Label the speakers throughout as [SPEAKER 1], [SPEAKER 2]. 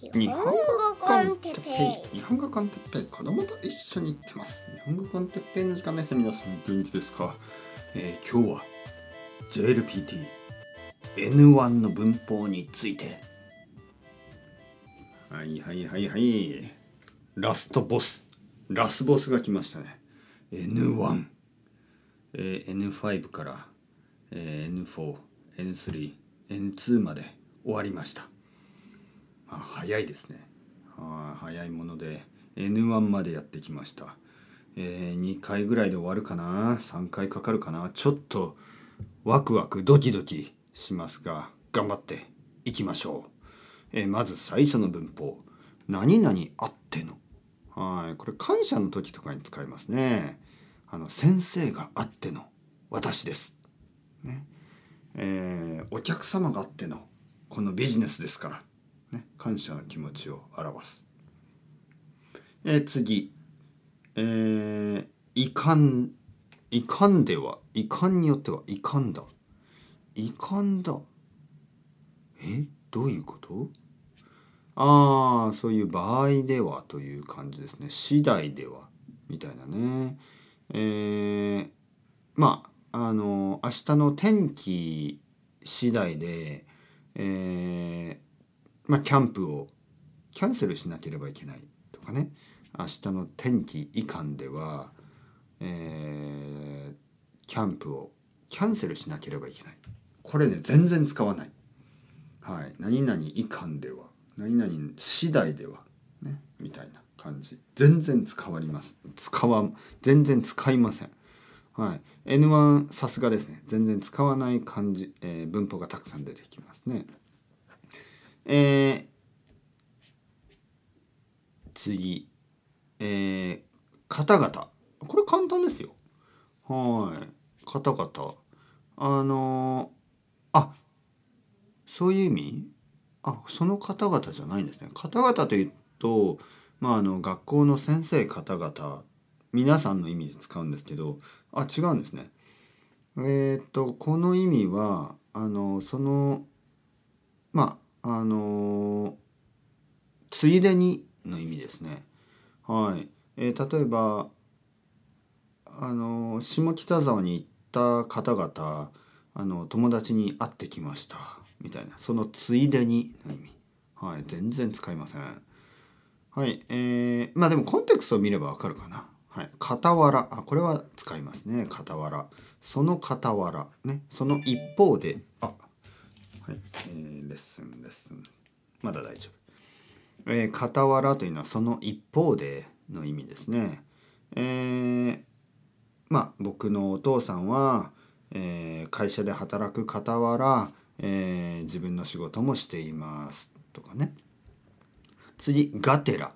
[SPEAKER 1] 日本語コンテッペイ。日本語コンテッペイ。子供と一緒に行ってます。日本語コンテッペイの時間です。皆さん元気ですか、えー、今日は JLPT N1 の文法について。はいはいはいはい。ラストボス。ラスボスが来ましたね。N1、えー、N5 から、えー、N4 N3 N2 まで終わりましたあ早いですね。あ早いもので N1 までやってきました、えー、2回ぐらいで終わるかな？3回かかるかな？ちょっとワクワクドキドキしますが頑張っていきましょう、えー、まず最初の文法。何々あっての。はいこれ感謝の時とかに使いますね。あの先生があっての。私です。ね。えー、お客様があっての。このビジネスですから。ね、感謝の気持ちを表す。えー、次、えー、遺憾。遺憾では遺憾によっては遺憾だ。遺憾だ。えどういうこと？ああそういう場合ではという感じですね。次第ではみたいなね。えー、まああの明日の天気次第でえー、まあ、キャンプをキャンセルしなければいけないとかね。明日の天気いかんでは、えー、キャンプをキャンセルしなければいけない。これね全然使わない、はい、何々いかんでは何々次第ではねみたいな感じ。全然使わります。使わ全然使いません。はい、N1 さすがですね。全然使わない漢字、えー、文法がたくさん出てきますね。えー、次、えー、方々。これ簡単ですよ。はい。方々。あのー、あ、そういう意味？あ、その方々じゃないんですね。方々というと、まあ、あの、学校の先生方々、皆さんの意味で使うんですけど、あ、違うんですね。えっ、と、この意味は、あの、その、まあ、あのついでにの意味ですね。はい。えー、例えばあの下北沢に行った方々あの友達に会ってきましたみたいなそのついでにの意味。はい。全然使いません。はい。えー、まあでもコンテクストを見ればわかるかな。はい。傍ら。あ、これは使いますね。傍ら。その傍ら。ね。その一方で。あ、はい、えー、レッスンレッスンまだ大丈夫、えー、傍らというのはその一方での意味ですね。えー、まあ僕のお父さんは、えー、会社で働く傍ら、えー、自分の仕事もしていますとかね。次ガテラ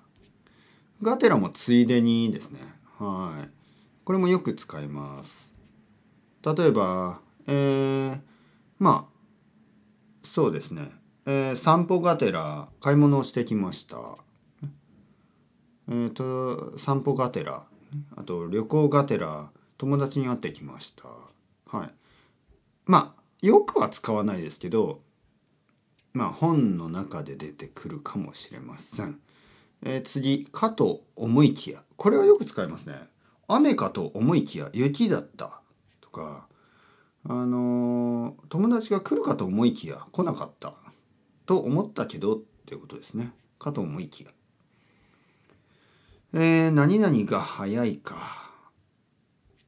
[SPEAKER 1] ガテラもついでにですね。はい。これもよく使います。例えばえー、まあそうですね、えー、散歩がてら買い物をしてきました。えっ、ー、と散歩がてら。あと旅行がてら友達に会ってきました。はい。まあよくは使わないですけどまあ本の中で出てくるかもしれません、えー、次かと思いきや。これはよく使いますね。雨かと思いきや雪だった。とかあの友達が来るかと思いきや来なかった。と思ったけどっていうことですね。かと思いきや。えー、何々が早いか。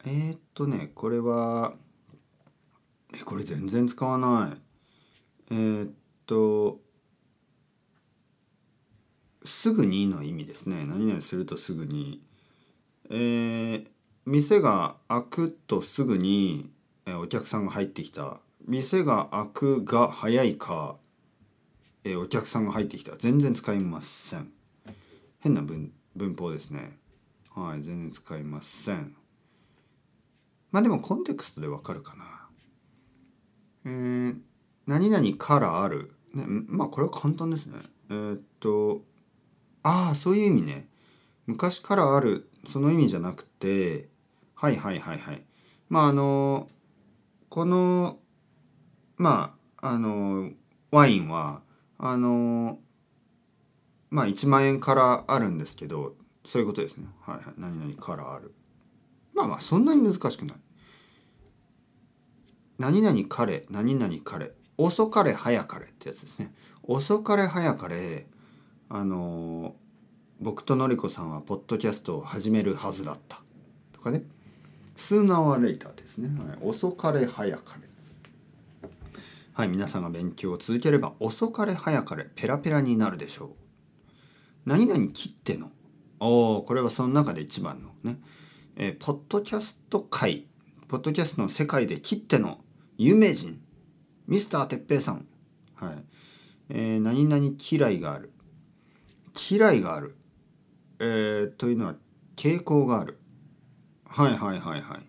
[SPEAKER 1] えー、っとねこれはえこれ全然使わない。えー、っとすぐにの意味ですね。何々するとすぐに。えー、店が開くとすぐにえお客さんが入ってきた。店が開くが早いか、えお客さんが入ってきた。全然使いません。変な文文法ですね。はい全然使いません。まあでもコンテクストでわかるかな。えー、何々からある、ね、まあこれは簡単ですね。えー、っとああそういう意味ね。昔からある。その意味じゃなくてはいはいはいはい。まああのこのまああのワインはあのまあ1万円からあるんですけどそういうことですね。はいはい。何々からある。まあまあそんなに難しくない。何々彼何々彼。遅かれ早かれってやつですね。遅かれ早かれあの僕とのりこさんはポッドキャストを始めるはずだった。とかね。スーナーレイターですね、はい、遅かれ早かれ。はい皆さんが勉強を続ければ遅かれ早かれペラペラになるでしょう。何々切っての。おおこれはその中で一番の。ね、えーポッドキャスト界。ポッドキャストの世界で切っての。有名人。ミスターてっぺいさん。はい、えー何々嫌いがある。嫌いがある。えー、というのは傾向がある。はいはいはいはい。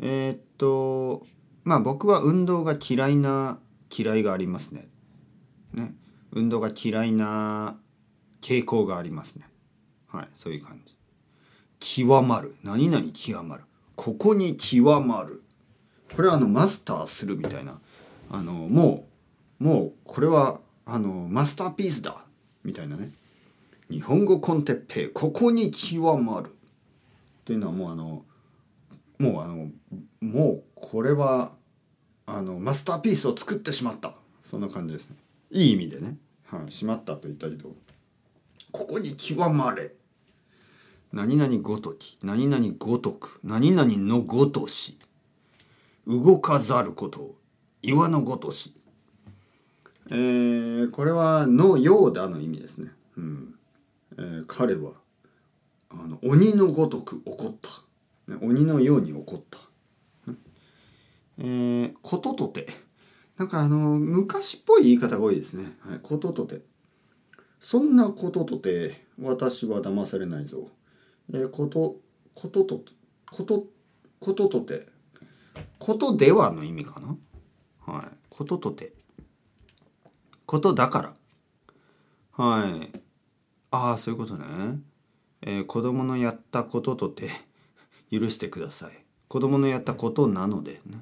[SPEAKER 1] えーっとまあ僕は運動が嫌いな嫌いがありますね。ね。運動が嫌いな傾向がありますね。はい。そういう感じ。極まる。何々極まる。ここに極まる。これはあのマスターするみたいな。あのもうもうこれはあのマスターピースだ。みたいなね。日本語コンテッペイ。ここに極まる。っていうのはもうあのもうあのもうこれはあのマスターピースを作ってしまった。そんな感じですね。いい意味でね、はい、しまったと言ったけどここに極まれ。何々ごとき何々ごとく何々のごとし動かざること岩のごとし。えー、これは「のようだ」の意味ですね。うん。えー彼はあの鬼のごとく怒った、ね鬼のように怒った。えーこととて。なんかあの昔っぽい言い方が多いですね。はい、こととて。そんなこととて私は騙されないぞ。えーことこととことこととて。ことではの意味かな？はい、こととて。ことだから。はい。ああそういうことね、えー子供のやったこととて。許してください。子供のやったことなのでね。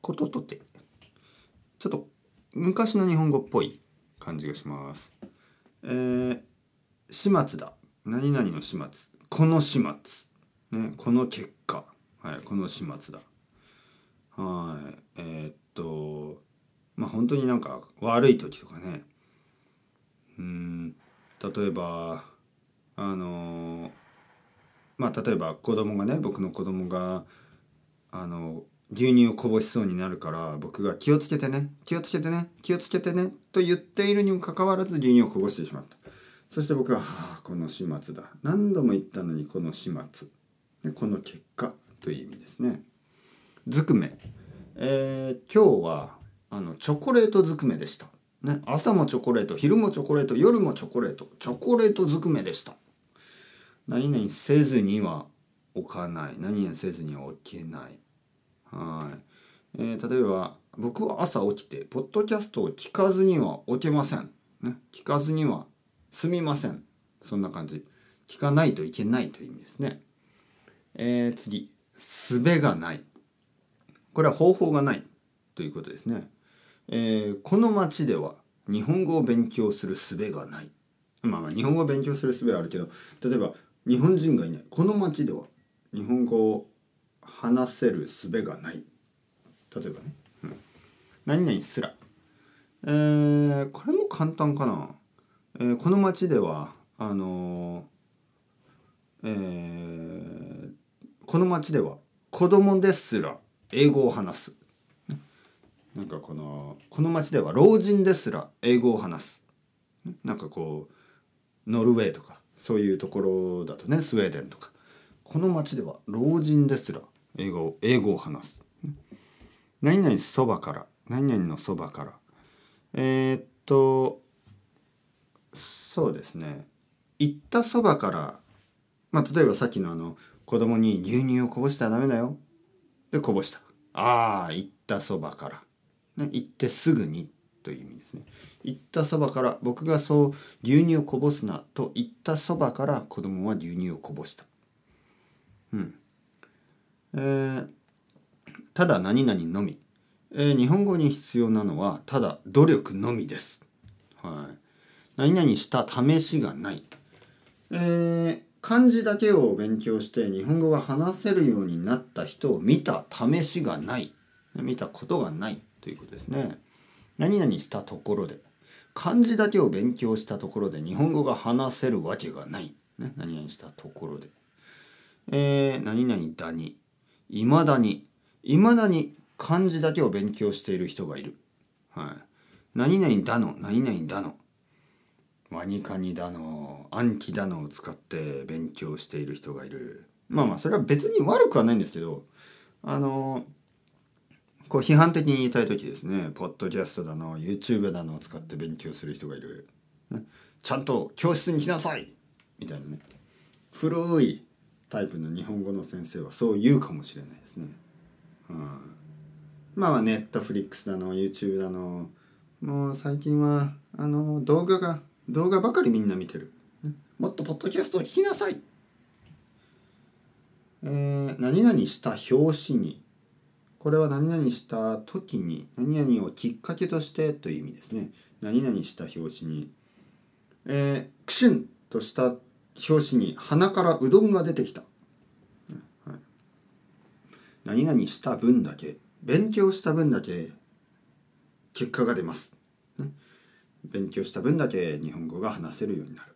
[SPEAKER 1] こととて。ちょっと昔の日本語っぽい感じがします。えー始末だ。何々の始末。この始末。ねこの結果。はいこの始末だ。はいえーっとまあ本当になんか悪い時とかね。うん例えばあのまあ例えば子供がね僕の子供があの牛乳をこぼしそうになるから僕が気をつけてね気をつけてね気をつけてねと言っているにもかかわらず牛乳をこぼしてしまったそして僕は「はあこの始末だ何度も言ったのにこの始末でこの結果」という意味ですね。ずくめ、えー今日はあのチョコレートずくめでした。ね、朝もチョコレート昼もチョコレート夜もチョコレートチョコレートずくめでした。何々せずには置かない何々せずに置けない。はい、えー例えば僕は朝起きてポッドキャストを聞かずには置けません。ね、聞かずにはすみません。そんな感じ。聞かないといけないという意味ですね。えー次、すべがない。これは方法がないということですね。えーこの町では日本語を勉強する術がない。まあまあ日本語を勉強する術はあるけど、例えば日本人がいない。この町では日本語を話せる術がない。例えばね。うん、何々すら。えーこれも簡単かな。えーこの町ではあのーえーこの町では子供ですら英語を話す。なんかこのこの町では老人ですら英語を話す。なんかこうノルウェーとかそういうところだとねスウェーデンとかこの町では老人ですら英語英語を話す。何々そばから何々のそばから。えーっとそうですね。行ったそばからまあ例えばさっきのあの子供に牛乳をこぼしたらダメだよ。でこぼした。ああ行ったそばから、ね、行ってすぐにという意味ですね。行ったそばから僕がそう牛乳をこぼすなと言ったそばから子供は牛乳をこぼした。うんえーただ何々のみ、えー日本語に必要なのはただ努力のみですはい何々した試しがない。えー、漢字だけを勉強して日本語が話せるようになった人を見た試しがない。見たことがないということですね。何々したところで。漢字だけを勉強したところで日本語が話せるわけがない。ね、何々したところで。えー、何々だに。いまだに。いまだに漢字だけを勉強している人がいる。はい。何々だの、何々だの。ワニカニだの、暗記だのを使って勉強している人がいる。まあまあ、それは別に悪くはないんですけど、あのこう批判的に言いたい時ですね、ポッドキャストだの、YouTube だのを使って勉強する人がいる。ね、ちゃんと教室に来なさいみたいなね。古いタイプの日本語の先生はそう言うかもしれないですね。うん、まあ、ネットフリックスだの、YouTube だの、もう最近はあの動画が動画ばかりみんな見てる。もっとポッドキャストを聞きなさい。えー、何々した表紙にこれは何々した時に何々をきっかけとしてという意味ですね。何々した表紙に、えー、クシュンとした表紙に鼻からうどんが出てきた。何々した分だけ勉強した分だけ結果が出ます、勉強した分だけ日本語が話せるようになる。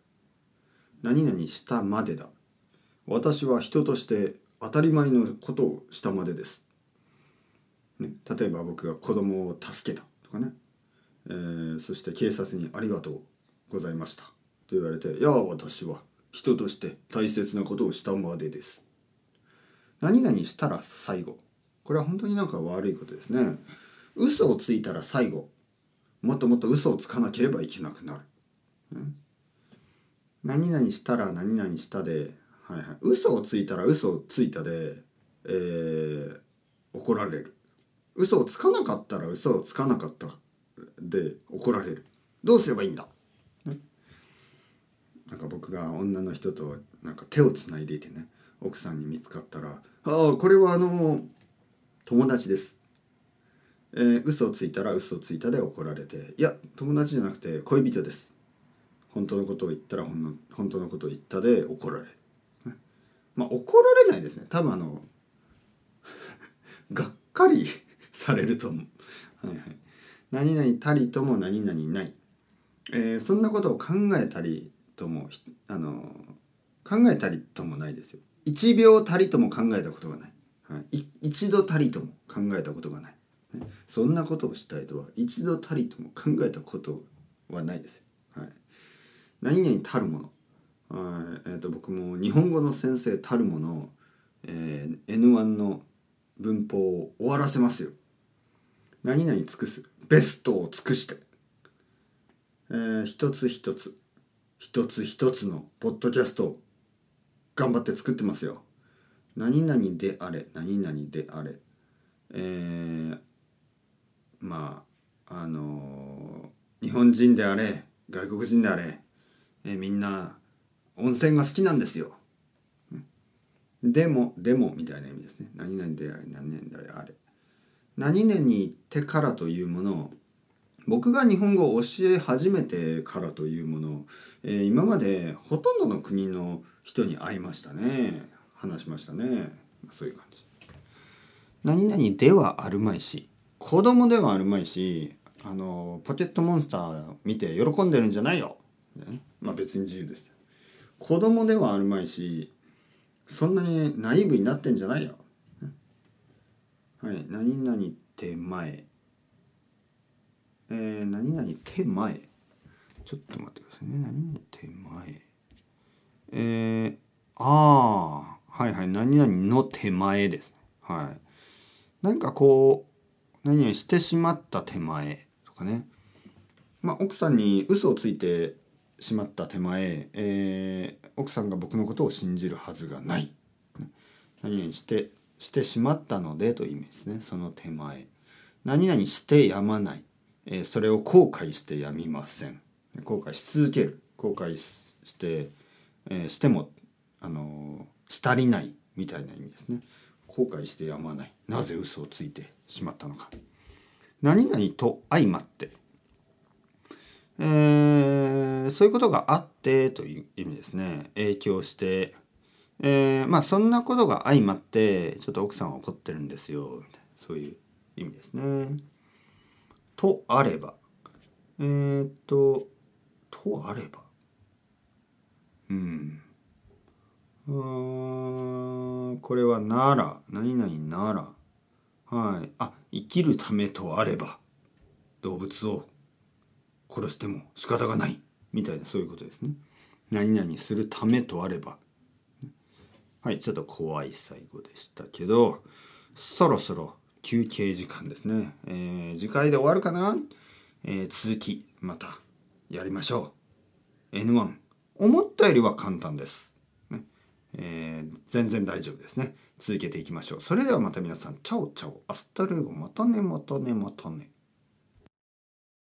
[SPEAKER 1] 何々したまでだ。私は人として当たり前のことをしたまでです、ね、例えば僕が子供を助けた。とかね、えー、そして警察に「ありがとうございました」と言われて「いや私は。人として大切なことをしたまでです」何々したら最後。これは本当になんか悪いことですね。嘘をついたら最後。もっともっと嘘をつかなければいけなくなる、うん、何々したら何々したで、はいはい、嘘をついたら嘘をついたで、えー、怒られる。嘘をつかなかったら嘘をつかなかったで怒られる。どうすればいいんだ、なんか僕が女の人となんか手をつないでいてね奥さんに見つかったら「ああこれはあの友達です。えー、嘘をついたら嘘をついたで怒られていや友達じゃなくて恋人です。本当のことを言ったら本当のことを言ったで怒られる、まあ怒られないですね。多分あの がっかりされると思う、はいはい、何々たりとも何々ない、えー、そんなことを考えたりともあの考えたりともないですよ。1秒たりとも考えたことがない、はい、一度たりとも考えたことがない。そんなことをしたいとは一度たりとも考えたことはないですよ。はい、何々たるもの。えーと、僕も日本語の先生たるもの、えー、N1 の文法を終わらせますよ。何々尽くす。ベストを尽くして、えー、一つ一つ。一つ一つのポッドキャスト頑張って作ってますよ。何々であれ何々であれ、えー、まああの日本人であれ外国人であれ、えみんな温泉が好きなんですよ。でもでもみたいな意味ですね。何々であれ何々であれ。何々言ってからというものを僕が日本語を教え始めてからというものを、えー、今までほとんどの国の人に会いましたね。話しましたね。そういう感じ。何々ではあるまいし子供ではあるまいしあのポケットモンスター見て喜んでるんじゃないよ、ね、まあ別に自由です子供ではあるまいしそんなにナイーブになってんじゃないよ、ね、はい。何々手前えー、何々手前。ちょっと待ってくださいね。何々手前。えー、ああはいはい。何々の手前です。はい。何かこう何々してしまった手前とかね、まあ、奥さんに嘘をついてしまった手前、えー、奥さんが僕のことを信じるはずがない。何々してしてしまったのでという意味ですね。その手前。何々してやまない、え、それを後悔してやみません。後悔し続ける。後悔して、え、してもあのー、したりないみたいな意味ですね。後悔してやまない。なぜ嘘をついてしまったのか。何々と相まって。えー、そういうことがあってという意味ですね。影響して、えー、まあそんなことが相まってちょっと奥さんは怒ってるんですよ。みたいな。そういう意味ですね。とあれば。えー、っととあれば。うん。うーんこれはなら何々ならはい。あ生きるためとあれば。動物を殺しても仕方がない。みたいなそういうことですね。何々するためとあれば。はいちょっと怖い最後でしたけどそろそろ休憩時間ですね、えー、次回で終わるかな、えー、続きまたやりましょう。N1 思ったよりは簡単です、ね。えー、全然大丈夫ですね。続けていきましょう。それではまた皆さん。 Ciao ciao。 Hasta luego。またねまたねまたね。